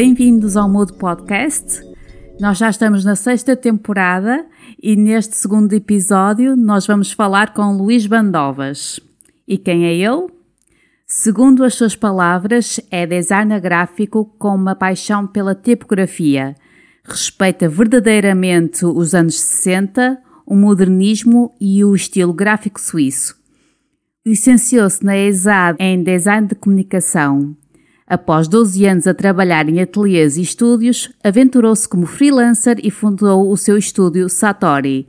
Bem-vindos ao Mood Podcast. Nós já estamos na sexta temporada e neste segundo episódio nós vamos falar com Luís Bandovas. E quem é ele? Segundo as suas palavras, é designer gráfico com uma paixão pela tipografia. Respeita verdadeiramente os anos 60, o modernismo e o estilo gráfico suíço. Licenciou-se na ESAD em Design de Comunicação. Após 12 anos a trabalhar em ateliês e estúdios, aventurou-se como freelancer e fundou o seu estúdio Satori.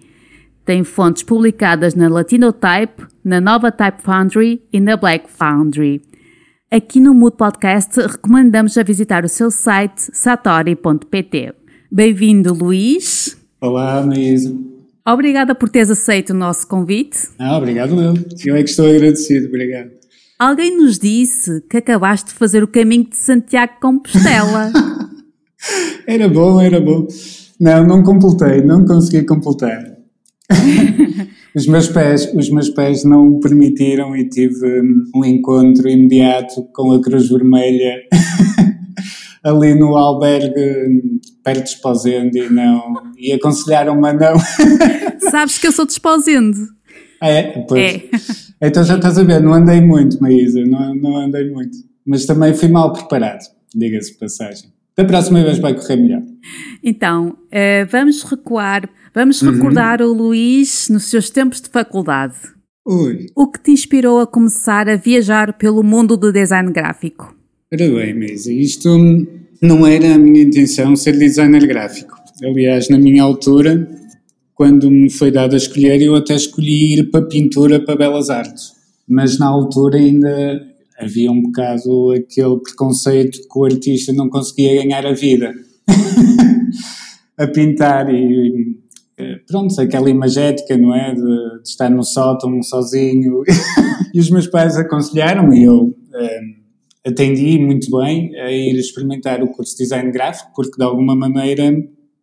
Tem fontes publicadas na Latinotype, na Nova Type Foundry e na Black Foundry. Aqui no Mood Podcast recomendamos a visitar o seu site satori.pt. Bem-vindo, Luís. Olá, Maísa. Obrigada por teres aceito o nosso convite. Ah, obrigado eu. Eu é que estou agradecido, obrigado. Alguém nos disse que acabaste de fazer o caminho de Santiago Compostela. era bom, era bom. Não, não completei, não consegui completar. os, meus pés, os meus pés não o permitiram e tive um encontro imediato com a Cruz Vermelha ali no albergue perto de Esposende e não. E aconselharam-me a não. Sabes que eu sou de Esposende. É, pois. É. Então já estás a ver, não andei muito, Maísa, não, não andei muito. Mas também fui mal preparado, diga-se passagem. Da próxima vez vai correr melhor. Então, uh, vamos recuar, vamos uhum. recordar o Luís nos seus tempos de faculdade. Ui. O que te inspirou a começar a viajar pelo mundo do design gráfico? Ora bem, Maísa, isto não era a minha intenção ser designer gráfico. Aliás, na minha altura, quando me foi dado a escolher, eu até escolhi ir para pintura, para belas artes. Mas na altura ainda havia um bocado aquele preconceito que o artista não conseguia ganhar a vida a pintar e pronto, aquela imagética, não é? De, de estar no sótão sozinho. e os meus pais aconselharam-me e eu eh, atendi muito bem a ir experimentar o curso de design gráfico, porque de alguma maneira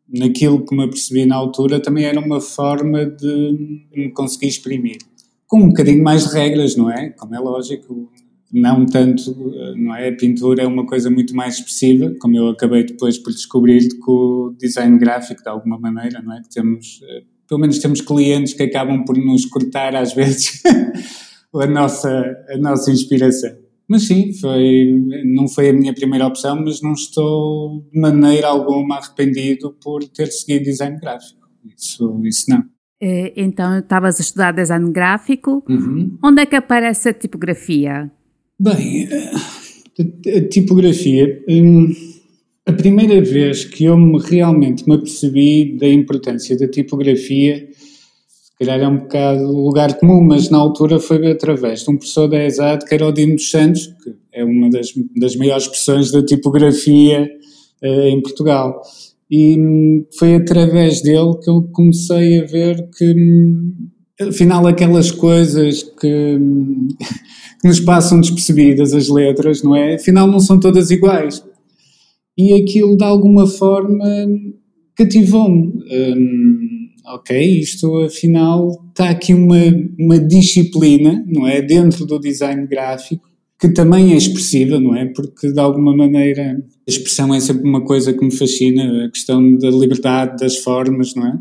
naquilo que me apercebi na altura, também era uma forma de me conseguir exprimir. Com um bocadinho mais de regras, não é? Como é lógico, não tanto, não é? A pintura é uma coisa muito mais expressiva, como eu acabei depois por descobrir com o design gráfico, de alguma maneira, não é? Que temos, eh, pelo menos temos clientes que acabam por nos cortar às vezes a nossa, a nossa inspiração. Mas sim, foi, não foi a minha primeira opção, mas não estou de maneira alguma arrependido por ter seguido design gráfico. Isso, isso não. Eh, então, estavas a estudar design gráfico. Uhum. Onde é que aparece a tipografia? Bem, a, a tipografia. Hum, a primeira vez que eu me, realmente me apercebi da importância da tipografia calhar é um bocado lugar comum, mas na altura foi através de um professor da ESAD, que era o Dino dos Santos, que é uma das, das maiores expressões da tipografia uh, em Portugal. E hum, foi através dele que eu comecei a ver que, hum, afinal, aquelas coisas que, hum, que nos passam despercebidas, as letras, não é? Afinal, não são todas iguais. E aquilo, de alguma forma, cativou-me. Um, ok, isto afinal está aqui uma, uma disciplina, não é, dentro do design gráfico, que também é expressiva, não é, porque de alguma maneira a expressão é sempre uma coisa que me fascina, a questão da liberdade das formas, não é,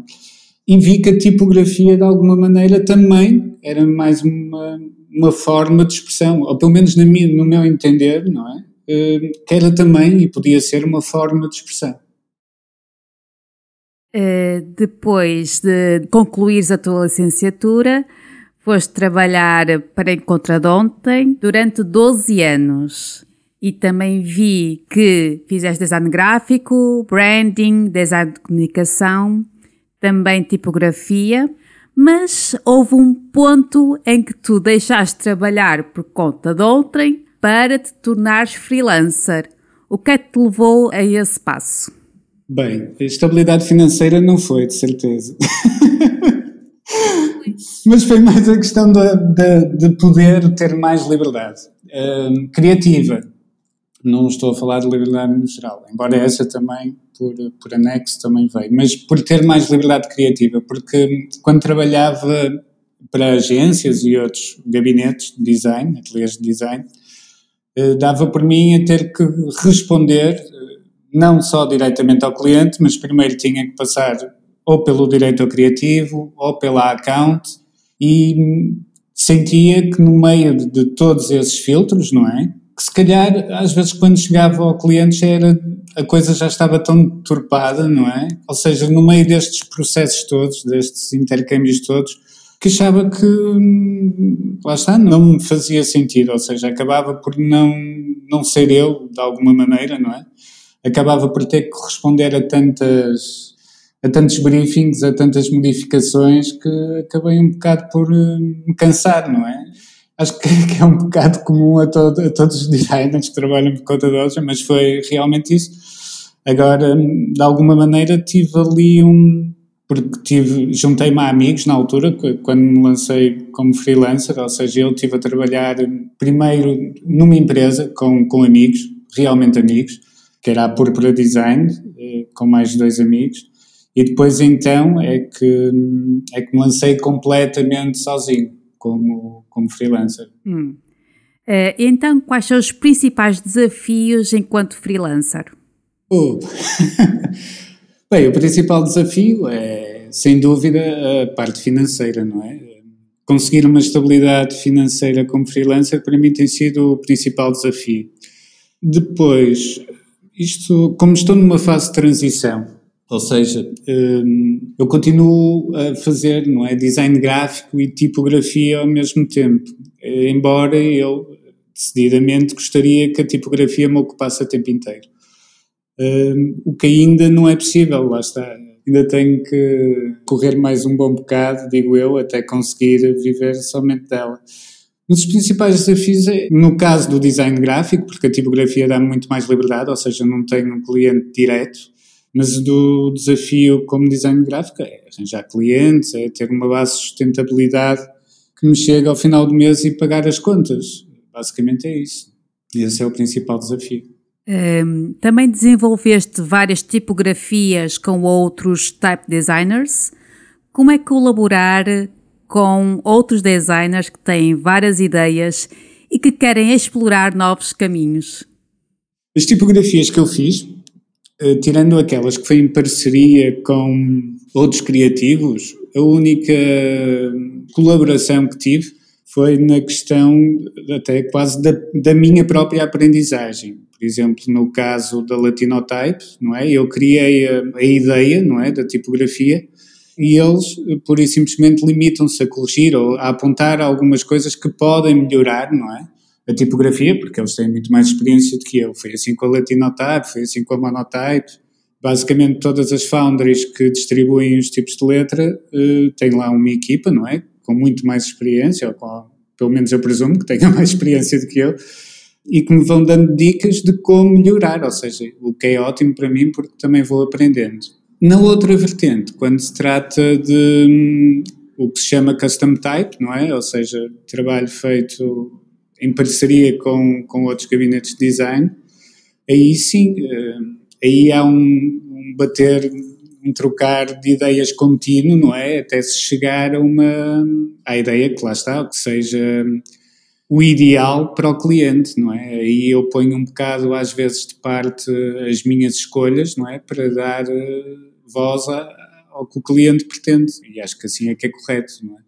e vi que a tipografia de alguma maneira também era mais uma, uma forma de expressão, ou pelo menos minha, no meu entender, não é, eh, que era também e podia ser uma forma de expressão. Eh, depois de concluires a tua licenciatura, foste trabalhar para Encontradonte durante 12 anos. E também vi que fizeste design gráfico, branding, design de comunicação, também tipografia, mas houve um ponto em que tu deixaste de trabalhar por conta de outrem para te tornares freelancer. O que é que te levou a esse passo? Bem, estabilidade financeira não foi, de certeza. Mas foi mais a questão de, de, de poder ter mais liberdade. Uh, criativa. Não estou a falar de liberdade no geral, embora essa também, por, por anexo, também veio. Mas por ter mais liberdade criativa, porque quando trabalhava para agências e outros gabinetes de design, ateliês de design, uh, dava por mim a ter que responder não só diretamente ao cliente, mas primeiro tinha que passar ou pelo diretor criativo ou pela account e sentia que no meio de, todos esses filtros, não é? Que se calhar, às vezes, quando chegava ao cliente, já era, a coisa já estava tão turpada, não é? Ou seja, no meio destes processos todos, destes intercâmbios todos, que achava que, lá está, não me fazia sentido, ou seja, acabava por não, não ser eu, de alguma maneira, não é? Acabava por ter que corresponder a tantas a tantos briefings, a tantas modificações que acabei um bocado por eh, me cansar, não é? Acho que é um bocado comum a, todo, a todos os designers que trabalham por conta de outra, mas foi realmente isso. Agora, de alguma maneira, tive ali um. Porque tive, juntei-me a amigos na altura, quando me lancei como freelancer, ou seja, eu estive a trabalhar primeiro numa empresa com, com amigos, realmente amigos, que era a Purpura Design, eh, com mais dois amigos, e depois então é que, é que me lancei completamente sozinho, como, como freelancer. Hum. Uh, então, quais são os principais desafios enquanto freelancer? Oh. Bem, o principal desafio é, sem dúvida, a parte financeira, não é? Conseguir uma estabilidade financeira como freelancer para mim tem sido o principal desafio. Depois, isto, como estou numa fase de transição, ou seja, hum, eu continuo a fazer não é, design gráfico e tipografia ao mesmo tempo, embora eu decididamente gostaria que a tipografia me ocupasse o tempo inteiro. Hum, o que ainda não é possível, lá está. Ainda tenho que correr mais um bom bocado, digo eu, até conseguir viver somente dela. Um dos principais desafios é, no caso do design gráfico, porque a tipografia dá muito mais liberdade, ou seja, não tenho um cliente direto, mas do desafio como design gráfico é arranjar clientes, é ter uma base de sustentabilidade que me chega ao final do mês e pagar as contas. Basicamente é isso. E esse é o principal desafio. Um, também desenvolveste várias tipografias com outros type designers. Como é colaborar com outros designers que têm várias ideias e que querem explorar novos caminhos? As tipografias que eu fiz eh, tirando aquelas que foi em parceria com outros criativos, a única colaboração que tive foi na questão até quase da, da minha própria aprendizagem. Por exemplo, no caso da Latinotype, não é? Eu criei a, a ideia, não é, da tipografia e eles, por e simplesmente, limitam-se a corrigir ou a apontar algumas coisas que podem melhorar, não é? a tipografia, porque eles têm muito mais experiência do que eu. Foi assim com a Latinotype, foi assim com a Monotype. Basicamente, todas as foundries que distribuem os tipos de letra uh, têm lá uma equipa, não é? Com muito mais experiência, ou com, pelo menos eu presumo que tenha mais experiência do que eu, e que me vão dando dicas de como melhorar, ou seja, o que é ótimo para mim porque também vou aprendendo. Na outra vertente, quando se trata de hum, o que se chama custom type, não é? Ou seja, trabalho feito em parceria com, com outros gabinetes de design, aí sim, eh, aí há um, um bater, um trocar de ideias contínuo, não é? Até se chegar a uma, à ideia que lá está, que seja o ideal para o cliente, não é? Aí eu ponho um bocado, às vezes, de parte as minhas escolhas, não é? Para dar eh, voz ao que o cliente pretende. E acho que assim é que é correto, não é?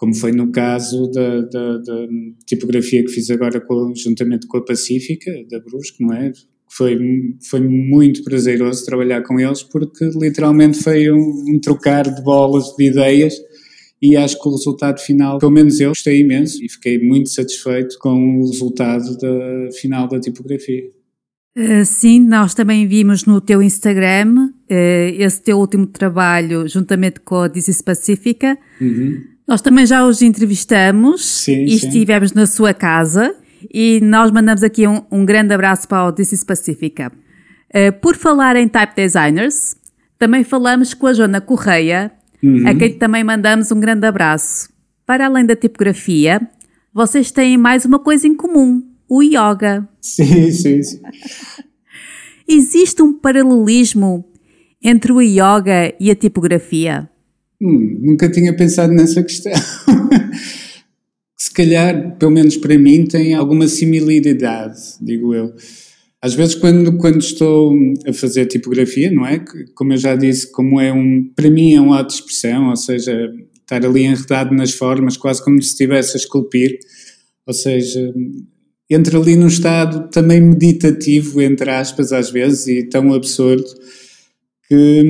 como foi no caso da, da, da tipografia que fiz agora com, juntamente com a Pacífica, da Brusque, não é? Foi, foi muito prazeroso trabalhar com eles porque literalmente foi um, um trocar de bolas de ideias e acho que o resultado final, pelo menos eu gostei imenso e fiquei muito satisfeito com o resultado da final da tipografia. Uh, sim, nós também vimos no teu Instagram uh, esse teu último trabalho juntamente com a This Pacífica. Uhum. Nós também já os entrevistamos sim, e sim. estivemos na sua casa e nós mandamos aqui um, um grande abraço para o This is Pacifica. Uh, por falar em type designers, também falamos com a Joana Correia, uhum. a quem também mandamos um grande abraço. Para além da tipografia, vocês têm mais uma coisa em comum: o yoga. Sim, sim, sim. Existe um paralelismo entre o yoga e a tipografia? Hum, nunca tinha pensado nessa questão. Se calhar, pelo menos para mim, tem alguma similaridade, digo eu. Às vezes, quando, quando estou a fazer tipografia, não é? Como eu já disse, como é um, para mim é um ato de expressão, ou seja, estar ali enredado nas formas, quase como se estivesse a esculpir, ou seja, entra ali num estado também meditativo, entre aspas, às vezes, e tão absurdo, que,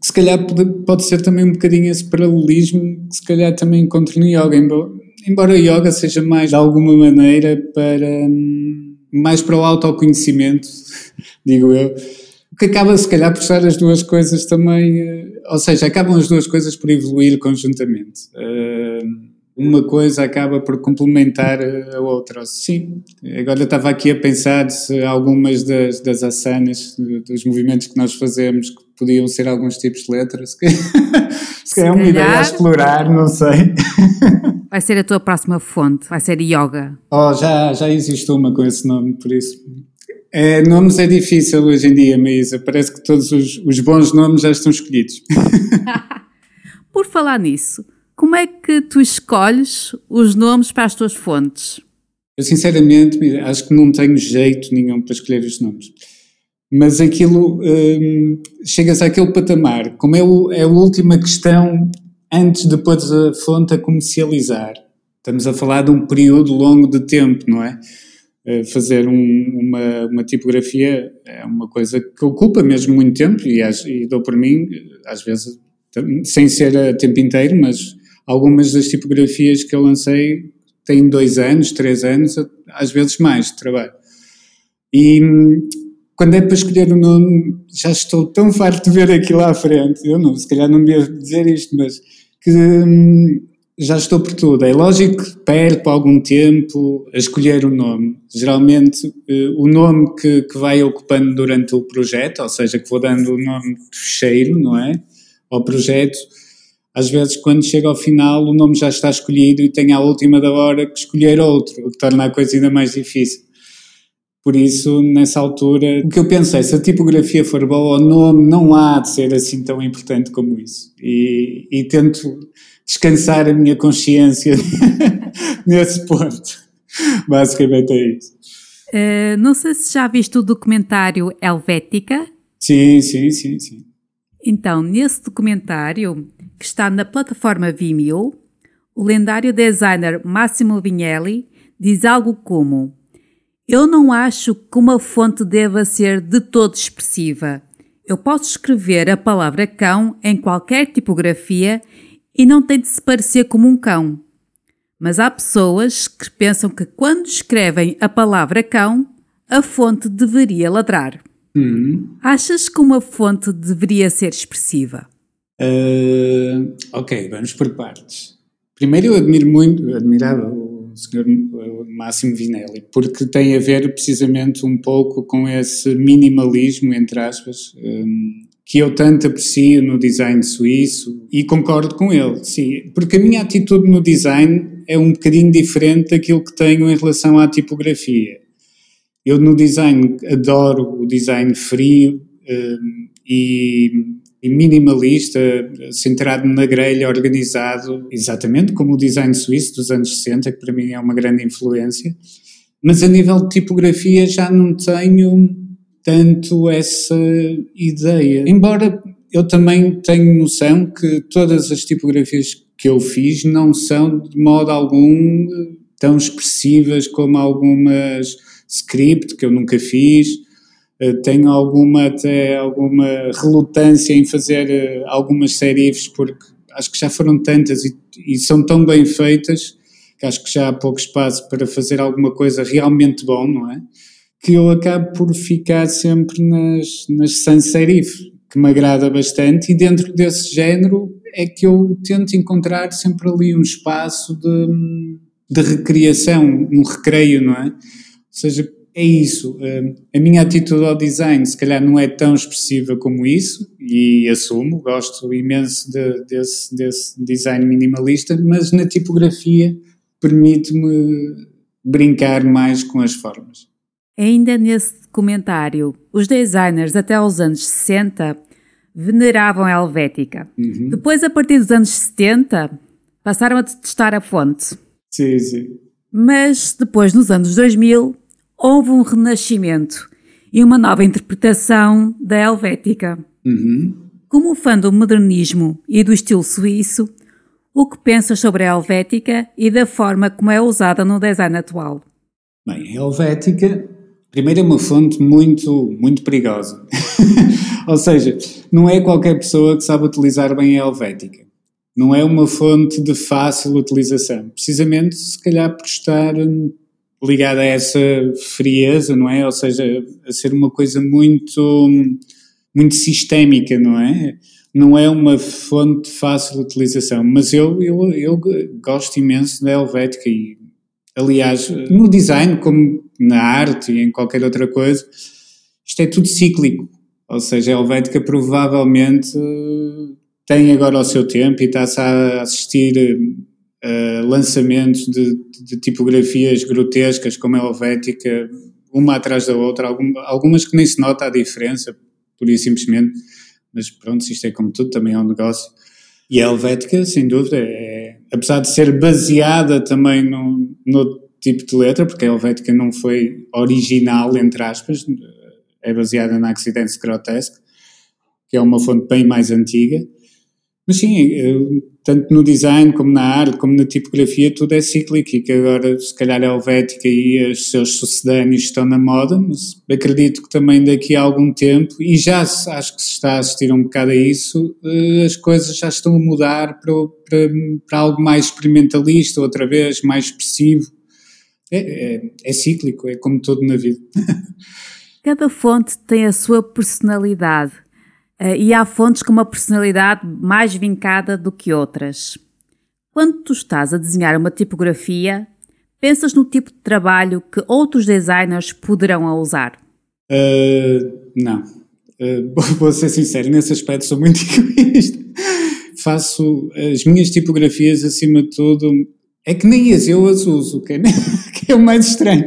que se calhar pode, pode, ser também um bocadinho esse paralelismo que se calhar também encontro no yoga, embora, embora o yoga seja mais de alguma maneira para mais para o autoconhecimento, digo eu, que acaba se calhar por estar as duas coisas também, eh, ou seja, acabam as duas coisas por evoluir conjuntamente. Eh, uma coisa acaba por complementar a outra. Sim, agora estava aqui a pensar se algumas das, das asanas, dos movimentos que nós fazemos, que podiam ser alguns tipos de letras. Se é uma ideia a explorar, não sei. Vai ser a tua próxima fonte, vai ser yoga. Oh, já, já existe uma com esse nome, por isso. É, nomes é difícil hoje em dia, Maísa. Parece que todos os, os bons nomes já estão escolhidos. por falar nisso, como é que tu escolhes os nomes para as tuas fontes? Eu sinceramente acho que não tenho jeito nenhum para escolher os nomes. Mas aquilo, hum, chegas àquele patamar, como é, o, é a última questão antes de pôr a fonte a comercializar. Estamos a falar de um período longo de tempo, não é? Eh, fazer um, uma, uma, tipografia é uma coisa que ocupa mesmo muito tempo e, e dou por mim, às vezes, sem ser a tempo inteiro, mas algumas das tipografias que eu lancei têm dois anos, três anos, às vezes mais de trabalho. E quando é para escolher o nome, já estou tão farto de ver aquilo à frente. Eu não, se calhar não devo dizer isto, mas que hum, já estou por tudo. É lógico que perco algum tempo a escolher o nome. Geralmente, uh, o nome que, que vai ocupando durante o projeto, ou seja, que vou dando o nome de fecheiro, não é? Ao projeto. Às vezes, quando chega ao final, o nome já está escolhido e tenho à última da hora que escolher outro, o que torna a coisa ainda mais difícil. Por isso, nessa altura, o que eu pensei, se a tipografia for boa, o nome não há de ser assim tão importante como isso. E, e tento descansar a minha consciência nesse ponto. Basicamente é isso. Uh, não sei se já viste o documentário Helvética. Sim, sim, sim, sim. Então, nesse documentário, que está na plataforma Vimeo, o lendário designer Massimo Vignelli diz algo como eu não acho que uma fonte deva ser de todo expressiva. Eu posso escrever a palavra cão em qualquer tipografia e não tem de se parecer como um cão. Mas há pessoas que pensam que quando escrevem a palavra cão, a fonte deveria ladrar. Hum. Achas que uma fonte deveria ser expressiva? Uh, ok, vamos por partes. Primeiro, eu admiro muito, admirava senhor Máximo Vinelli, porque tem a ver precisamente um pouco com esse minimalismo, entre aspas, um, que eu tanto aprecio no design suíço e concordo com ele, sim, porque a minha atitude no design é um bocadinho diferente daquilo que tenho em relação à tipografia. Eu no design adoro o design frio um, e e minimalista, centrado na grelha, organizado, exatamente como o design suíço dos anos 60, que para mim é uma grande influência. Mas a nível de tipografia já não tenho tanto essa ideia. Embora eu também tenho noção que todas as tipografias que eu fiz não são de modo algum tão expressivas como algumas script que eu nunca fiz eh, tenho alguma até alguma relutância em fazer uh, algumas serifs porque acho que já foram tantas e, e, são tão bem feitas que acho que já há pouco espaço para fazer alguma coisa realmente bom, não é? Que eu acabo por ficar sempre nas, nas sans serif, que me agrada bastante, e dentro desse género é que eu tento encontrar sempre ali um espaço de, de recriação, um recreio, não é? Ou seja, é isso. Hum, a minha atitude ao design, se calhar, não é tão expressiva como isso, e assumo, gosto imenso de, desse, desse design minimalista, mas na tipografia permite-me brincar mais com as formas. Ainda nesse documentário, os designers até os anos 60 veneravam a Helvética. Uhum. Depois, a partir dos anos 70, passaram a testar a fonte. Sim, sim. Mas depois, nos anos 2000, houve um renascimento e uma nova interpretação da Helvética. Uhum. Como fã do modernismo e do estilo suíço, o que pensas sobre a Helvética e da forma como é usada no design atual? Bem, a Helvética, primeiro é uma fonte muito, muito perigosa. Ou seja, não é qualquer pessoa que sabe utilizar bem a Helvética. Não é uma fonte de fácil utilização. Precisamente, se calhar, por estar hum, ligada a essa frieza, não é? Ou seja, a ser uma coisa muito, muito sistémica, não é? Não é uma fonte de fácil utilização. Mas eu, eu, eu gosto imenso da Helvética e, aliás, no design, como na arte e em qualquer outra coisa, isto é tudo cíclico. Ou seja, a Helvética provavelmente tem agora o seu tempo e está-se a assistir a lançamentos de, de, tipografias grotescas como a Helvética, uma atrás da outra, algumas que nem se nota a diferença, por isso simplesmente, mas pronto, isto é como tudo, também é um negócio. E a Helvética, sem dúvida, é, apesar de ser baseada também no, no tipo de letra, porque a Helvética não foi original, entre aspas, é baseada na Accidents Grotesque, que é uma fonte bem mais antiga, mas sim, tanto no design como na arte, como na tipografia, tudo é cíclico e que agora se calhar a Helvética e os seus sucedâneos estão na moda, mas acredito que também daqui a algum tempo, e já acho que se está a assistir um bocado a isso, eh, as coisas já estão a mudar para, para, para algo mais experimentalista, outra vez, mais expressivo. É, é, é cíclico, é como tudo na vida. Cada fonte tem a sua personalidade e há fontes com uma personalidade mais vincada do que outras. Quando tu estás a desenhar uma tipografia, pensas no tipo de trabalho que outros designers poderão a usar? Uh, não. Uh, vou ser sincero, nesse aspecto sou muito egoísta. Faço as minhas tipografias acima de tudo. É que nem as eu as uso, que é, que é o mais estranho.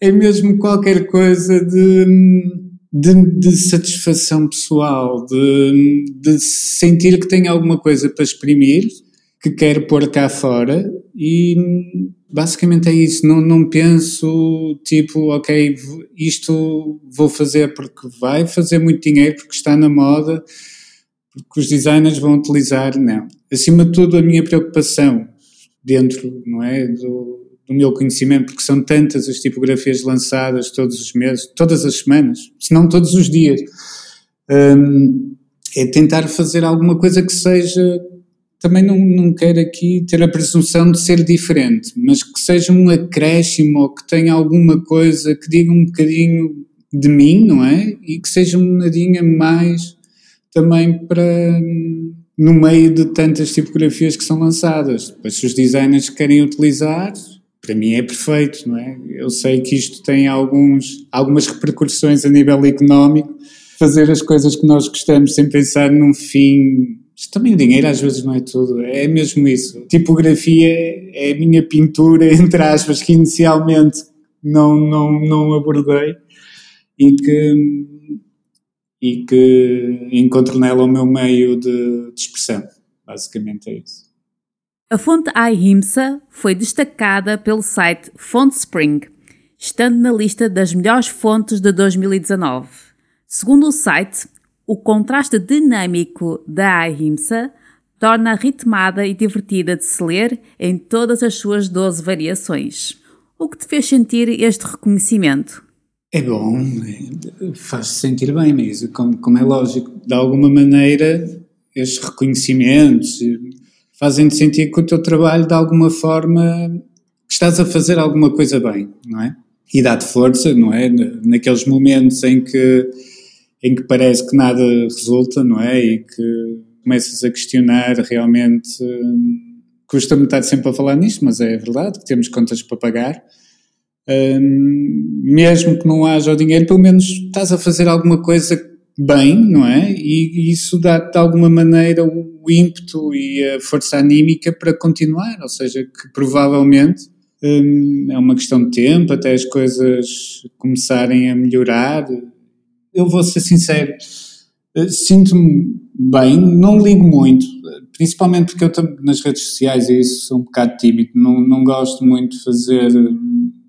É mesmo qualquer coisa de hum, de, de, satisfação pessoal, de, de sentir que tem alguma coisa para exprimir, que quer pôr cá fora e basicamente é isso. Não, não penso tipo, ok, isto vou fazer porque vai fazer muito dinheiro, porque está na moda, porque os designers vão utilizar. Não. Acima de tudo, a minha preocupação dentro não é, do, do meu conhecimento, porque são tantas as tipografias lançadas todos os meses, todas as semanas, se não todos os dias. Um, é tentar fazer alguma coisa que seja. Também não, não quero aqui ter a presunção de ser diferente, mas que seja um acréscimo ou que tenha alguma coisa que diga um bocadinho de mim, não é? E que seja um nadinha mais também para no meio de tantas tipografias que são lançadas. Depois, se os designers querem utilizar, para mim é perfeito, não é? Eu sei que isto tem alguns, algumas repercussões a nível económico, fazer as coisas que nós gostamos sem pensar num fim. Isto também o dinheiro às vezes não é tudo, é mesmo isso. Tipografia é a minha pintura, entre aspas, que inicialmente não, não, não abordei e que, e que encontro nela o meu meio de, de expressão. Basicamente é isso. A fonte iHimsa foi destacada pelo site FontSpring, estando na lista das melhores fontes de 2019. Segundo o site, o contraste dinâmico da iHimsa torna-a ritmada e divertida de se ler em todas as suas 12 variações. O que te fez sentir este reconhecimento? É bom, é, faz-se sentir bem, mas como, como é lógico, de alguma maneira, estes reconhecimentos fazem-te sentir que o teu trabalho, de alguma forma, estás a fazer alguma coisa bem, não é? E dá-te força, não é? Naqueles momentos em que, em que parece que nada resulta, não é? E que começas a questionar realmente. Hum, Custa-me estar sempre a falar nisto, mas é verdade que temos contas para pagar. Hum, mesmo que não haja o dinheiro, pelo menos estás a fazer alguma coisa bem, não é? E isso dá de alguma maneira o ímpeto e a força anímica para continuar, ou seja, que provavelmente hum, é uma questão de tempo até as coisas começarem a melhorar. Eu vou ser sincero, eh, sinto-me bem, não ligo muito, principalmente porque eu nas redes sociais e isso sou um bocado tímido, não, não gosto muito de fazer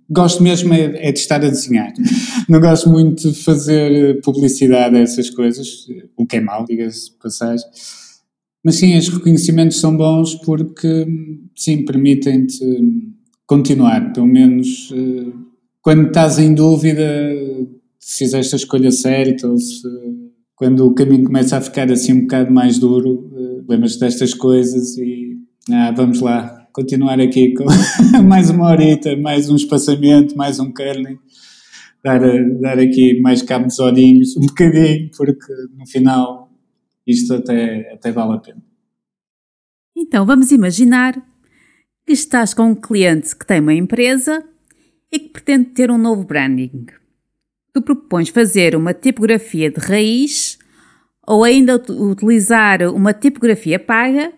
gosto mesmo é, é, de estar a desenhar. Não gosto muito de fazer publicidade a essas coisas, o que é mau, diga-se passagem. Mas sim, os reconhecimentos são bons porque, sim, permitem-te continuar. Pelo menos eh, quando estás em dúvida se fizeste a escolha certa ou se quando o caminho começa a ficar assim um bocado mais duro, eh, lembras destas coisas e ah, vamos lá, continuar aqui com mais uma horita, mais um espaçamento, mais um curling, dar, dar aqui mais cabo dos olhinhos, um bocadinho, porque no final isto até, até vale a pena. Então vamos imaginar que estás com um cliente que tem uma empresa e que pretende ter um novo branding. Tu propões fazer uma tipografia de raiz ou ainda utilizar uma tipografia paga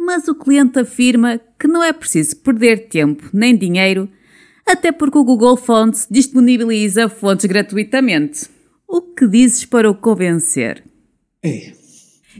mas o cliente afirma que não é preciso perder tempo nem dinheiro, até porque o Google Fonts disponibiliza fontes gratuitamente. O que dizes para o convencer? É.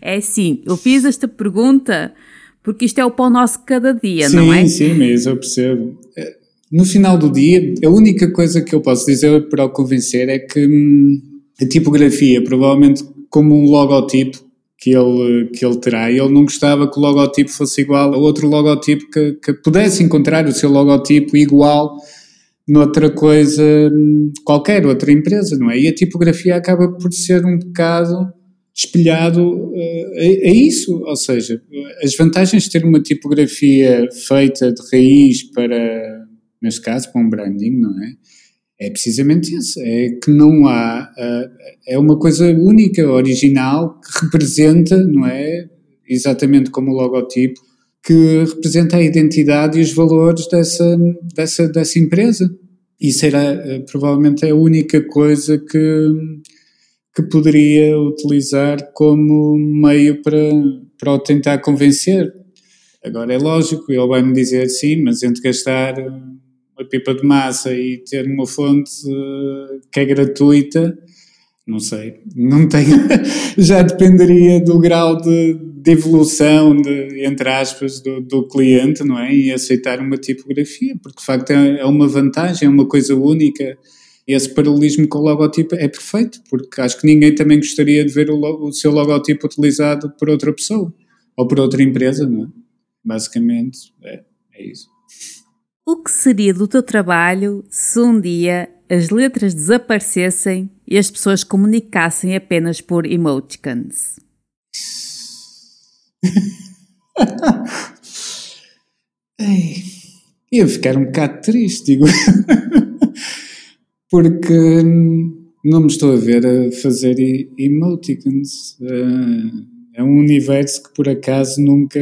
É sim, eu fiz esta pergunta porque isto é o pão nosso cada dia, sim, não é? Sim, sim, mas eu percebo. É, no final do dia, a única coisa que eu posso dizer para o convencer é que hum, a tipografia, provavelmente como um logotipo, que ele, que ele terá. Ele não gostava que o logotipo fosse igual a outro logotipo que, que pudesse encontrar o seu logotipo igual noutra coisa, qualquer outra empresa, não é? E a tipografia acaba por ser um bocado espelhado uh, a, a, isso, ou seja, as vantagens de ter uma tipografia feita de raiz para, neste caso, para um branding, não é? É precisamente isso, é que não há, é uma coisa única, original, que representa, não é, exatamente como o logotipo, que representa a identidade e os valores dessa, dessa, dessa empresa. Isso era eh, provavelmente a única coisa que, que poderia utilizar como meio para, para o tentar convencer. Agora é lógico, ele vai me dizer sim, mas entre gastar uma pipa de massa e ter uma fonte uh, que é gratuita, não sei, não tenho, já dependeria do grau de, de evolução, de, entre aspas, do, do, cliente, não é? E aceitar uma tipografia, porque de facto é, é uma vantagem, é uma coisa única. Esse paralelismo com o logotipo é perfeito, porque acho que ninguém também gostaria de ver o, o seu logotipo utilizado por outra pessoa ou por outra empresa, não é? Basicamente, é, é isso. O que seria do teu trabalho se um dia as letras desaparecessem e as pessoas comunicassem apenas por emoticons? Ei, ia ficar um bocado triste, digo. Porque não me estou a ver a fazer emoticons. Uh, é um universo que por acaso nunca,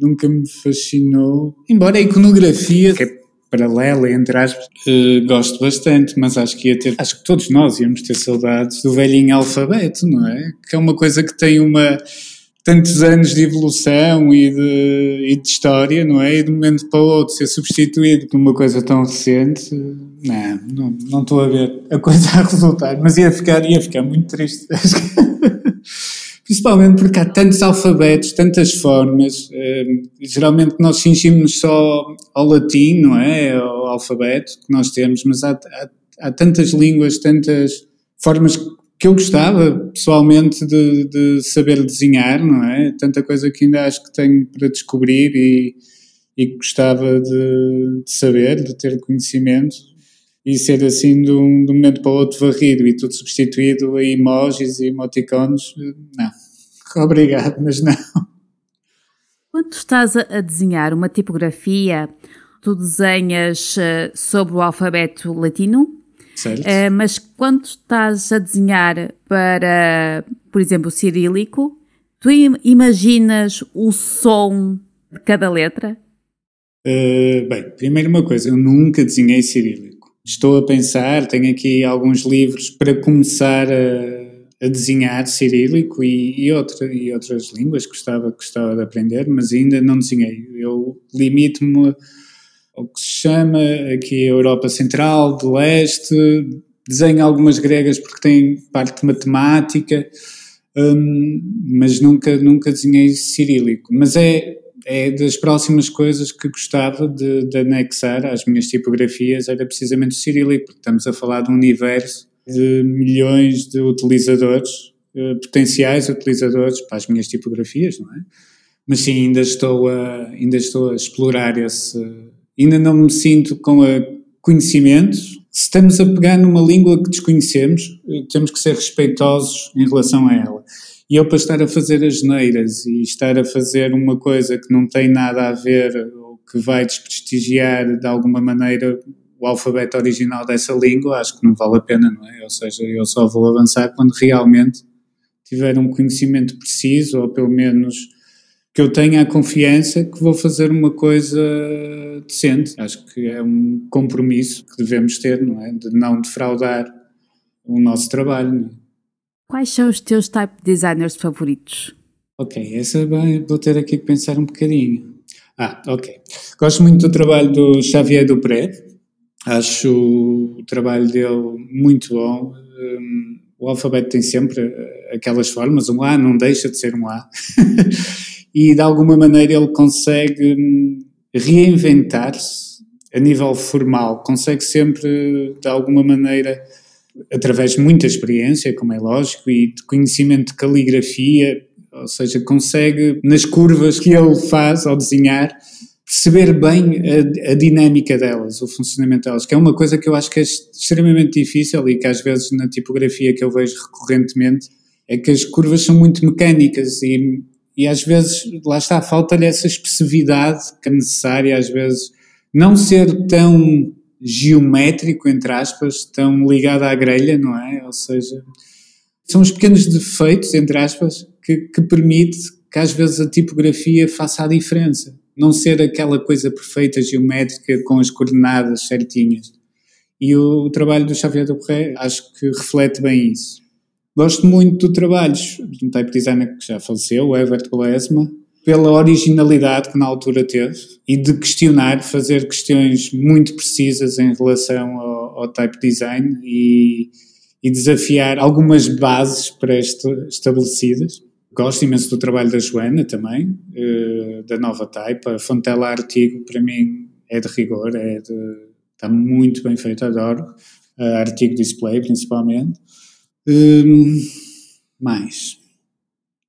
nunca me fascinou. Embora a iconografia, que é paralela, entre aspas, uh, gosto bastante, mas acho que ia ter, acho que todos nós íamos ter saudades do velhinho alfabeto, não é? Que é uma coisa que tem uma tantos anos de evolução e de, e de história, não é? E de um momento para o outro ser substituído por uma coisa tão recente, não, não, não estou a ver a coisa a resultar, mas ia ficar, ia ficar muito triste. Principalmente porque há tantos alfabetos, tantas formas. Uh, geralmente nós fingimos só ao latim, não é? Ao alfabeto que nós temos, mas há, há, há tantas línguas, tantas formas que eu gostava pessoalmente de, de, saber desenhar, não é? Tanta coisa que ainda acho que tenho para descobrir e, e gostava de, de saber, de ter conhecimento e ser assim de um, de um, momento para o outro varrido e tudo substituído a emojis e emoticons, não. Obrigado, mas não. Quando estás a desenhar uma tipografia, tu desenhas eh, sobre o alfabeto latino, certo. Eh, mas quando estás a desenhar para, por exemplo, o cirílico, tu imaginas o som de cada letra? Uh, bem, primeiro uma coisa, eu nunca desenhei cirílico estou a pensar, tenho aqui alguns livros para começar a, a desenhar cirílico e, e, outra, e outras línguas que gostava, gostava de aprender, mas ainda não desenhei. Eu limito-me ao que se chama aqui a Europa Central, de Leste, desenho algumas gregas porque tem parte matemática, um, mas nunca, nunca desenhei cirílico. Mas é, é das próximas coisas que gostava de, de, anexar às minhas tipografias era precisamente o cirílico, porque estamos a falar de um universo de milhões de utilizadores, eh, potenciais utilizadores para as minhas tipografias, não é? Mas sim, ainda estou a, ainda estou a explorar esse. Ainda não me sinto com a conhecimentos. Se estamos a pegar numa língua que desconhecemos, eh, temos que ser respeitosos em relação a ela. E eu, para estar a fazer as neiras e estar a fazer uma coisa que não tem nada a ver ou que vai desprestigiar de alguma maneira o alfabeto original dessa língua, acho que não vale a pena, não é? Ou seja, eu só vou avançar quando realmente tiver um conhecimento preciso ou pelo menos que eu tenha a confiança que vou fazer uma coisa decente. Acho que é um compromisso que devemos ter, não é? De não defraudar o nosso trabalho. Não é? Quais são os teus type designers favoritos? Ok, essa vou ter aqui que pensar um bocadinho. Ah, ok. Gosto muito do trabalho do Xavier Dupré. Acho o trabalho dele muito bom. Um, o alfabeto tem sempre aquelas formas. Um A não deixa de ser um A. e de alguma maneira ele consegue hum, reinventar-se a nível formal. Consegue sempre, de alguma maneira, através de muita experiência, como é lógico, e de conhecimento de caligrafia, ou seja, consegue, nas curvas que ele faz ao desenhar, perceber bem a, a, dinâmica delas, o funcionamento delas, que é uma coisa que eu acho que é extremamente difícil e que às vezes na tipografia que eu vejo recorrentemente é que as curvas são muito mecânicas e, e às vezes, lá está, falta-lhe essa expressividade que é necessária, às vezes, não ser tão geométrico, entre aspas, tão ligado à grelha, não é? Ou seja, são os pequenos defeitos, entre aspas, que, que permite que às vezes a tipografia faça a diferença. Não ser aquela coisa perfeita, geométrica, com as coordenadas certinhas. E o, o trabalho do Xavier Dupré acho que reflete bem isso. Gosto muito do trabalho de um type designer que já faleceu, o Evert Glesma, pela originalidade que na altura teve e de questionar, fazer questões muito precisas em relação ao, ao type design e, e, desafiar algumas bases pré-estabelecidas. Gosto imenso do trabalho da Joana também, uh, da nova Type. A Fontela Artigo, para mim, é de rigor, é de, está muito bem feito, adoro. Uh, artigo Display, principalmente. Um, mais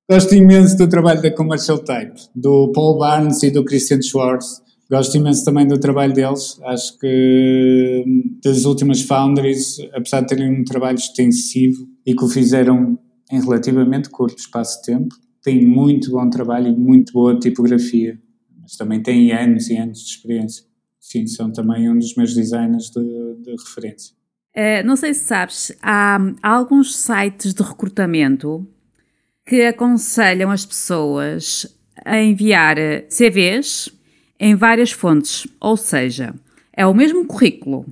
Gosto imenso do trabalho da Commercial Type, do Paul Barnes e do Christian Schwartz. Gosto imenso também do trabalho deles. Acho que hum, das últimas foundries, apesar de terem um trabalho extensivo e que o fizeram em relativamente curto espaço de tempo, têm muito bom trabalho e muito boa tipografia. Mas também têm anos e anos de experiência. Sim, são também um dos meus designers de, de referência. Uh, não sei se sabes, há, há alguns sites de recrutamento que aconselham as pessoas a enviar CVs em várias fontes, ou seja, é o mesmo currículo,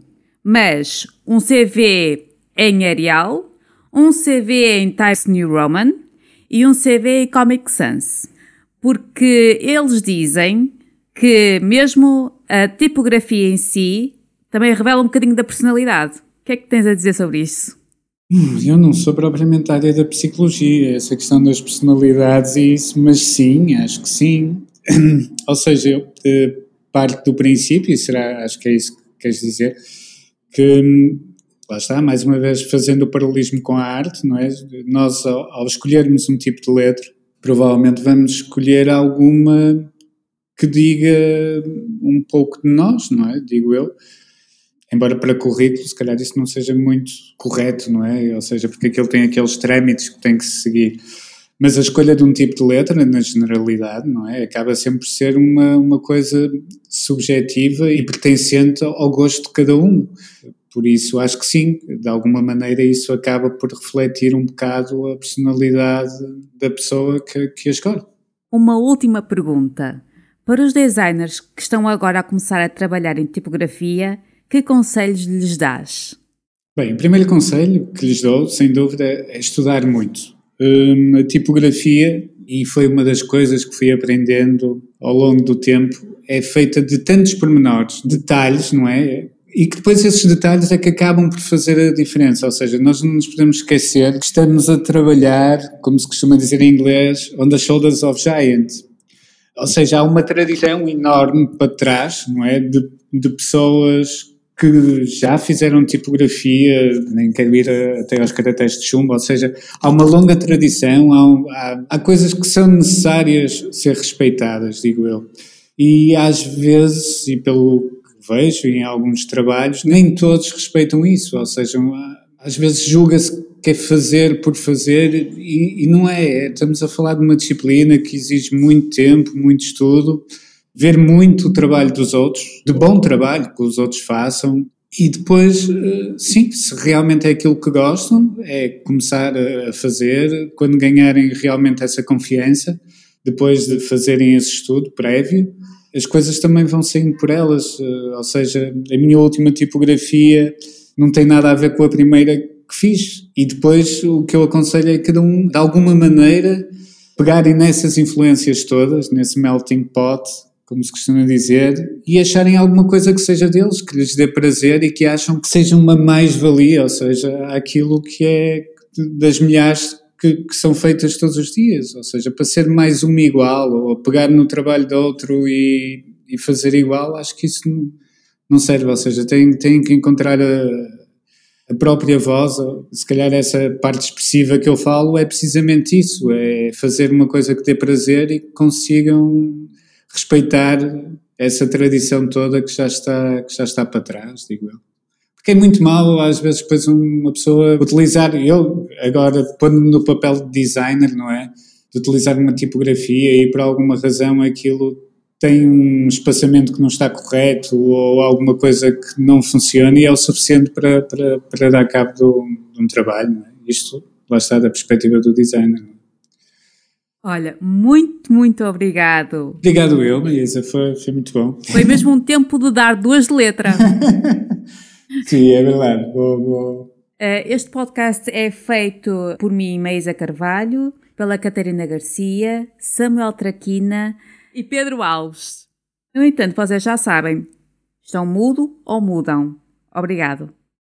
mas um CV em Arial, um CV em Times New Roman e um CV em Comic Sans, porque eles dizem que mesmo a tipografia em si também revela um bocadinho da personalidade. O que é que tens a dizer sobre isso? Hum, eu não sou propriamente a área da psicologia, essa questão das personalidades e isso, mas sim, acho que sim. Ou seja, eu eh, parto do princípio, e será, acho que é isso que queres dizer, que hum, lá está, mais uma vez fazendo o paralelismo com a arte, não é? Nós, ao, ao escolhermos um tipo de letra, provavelmente vamos escolher alguma que diga um pouco de nós, não é? Digo eu embora para currículo, se calhar isso não seja muito correto, não é? Ou seja, porque aquilo tem aqueles trâmites que tem que se seguir. Mas a escolha de um tipo de letra, na generalidade, não é? Acaba sempre por ser uma, uma coisa subjetiva e pertencente ao gosto de cada um. Por isso, acho que sim, de alguma maneira isso acaba por refletir um bocado a personalidade da pessoa que, que a escolhe. Uma última pergunta. Para os designers que estão agora a começar a trabalhar em tipografia, que conselhos lhes dás? Bem, o primeiro conselho que lhes dou, sem dúvida, é estudar muito. Hum, a tipografia, e foi uma das coisas que fui aprendendo ao longo do tempo, é feita de tantos pormenores, detalhes, não é? E que depois esses detalhes é que acabam por fazer a diferença, ou seja, nós não nos podemos esquecer que estamos a trabalhar, como se costuma dizer em inglês, on the shoulders of giants. Ou seja, há uma tradição enorme para trás, não é? De, de pessoas que já fizeram tipografia, nem quero ir até aos caracteres de chumbo, ou seja, há uma longa tradição, há, há, há coisas que são necessárias ser respeitadas, digo eu. E às vezes, e pelo que vejo em alguns trabalhos, nem todos respeitam isso, ou seja, às vezes julga-se que é fazer por fazer e, e não é. Estamos a falar de uma disciplina que exige muito tempo, muito estudo, ver muito o trabalho dos outros, de bom trabalho que os outros façam e depois, eh, sim, se realmente é aquilo que gostam, é começar a fazer, quando ganharem realmente essa confiança, depois de fazerem esse estudo prévio, as coisas também vão saindo por elas. Eh, ou seja, a minha última tipografia não tem nada a ver com a primeira que fiz. E depois o que eu aconselho é cada um, de alguma maneira, pegarem nessas influências todas, nesse melting pot, como se costuma dizer, e acharem alguma coisa que seja deles, que lhes dê prazer e que acham que seja uma mais-valia, ou seja, aquilo que é das milhares que, que, são feitas todos os dias, ou seja, para ser mais um igual, ou pegar no trabalho de outro e, e fazer igual, acho que isso não, serve, ou seja, têm, têm que encontrar a, a própria voz, se calhar essa parte expressiva que eu falo é precisamente isso, é fazer uma coisa que dê prazer e que consigam respeitar essa tradição toda que já está, que já está para trás, digo eu. Porque é muito mal, às vezes, depois uma pessoa utilizar, eu agora pondo-me no papel de designer, não é? De utilizar uma tipografia e por alguma razão aquilo tem um espaçamento que não está correto ou alguma coisa que não funciona e é o suficiente para, para, para dar cabo do, de um trabalho. É? Isto lá está da perspectiva do designer. É? Olha, muito, muito obrigado. Obrigado eu, Maísa, foi, foi muito bom. Foi mesmo um tempo de dar duas letras. Sim, é verdade. Boa, boa. Eh, este podcast é feito por mim, Maísa Carvalho, pela Catarina Garcia, Samuel Traquina, e Pedro Alves. No entanto, vocês já sabem, estão mudo ou mudam. Obrigado.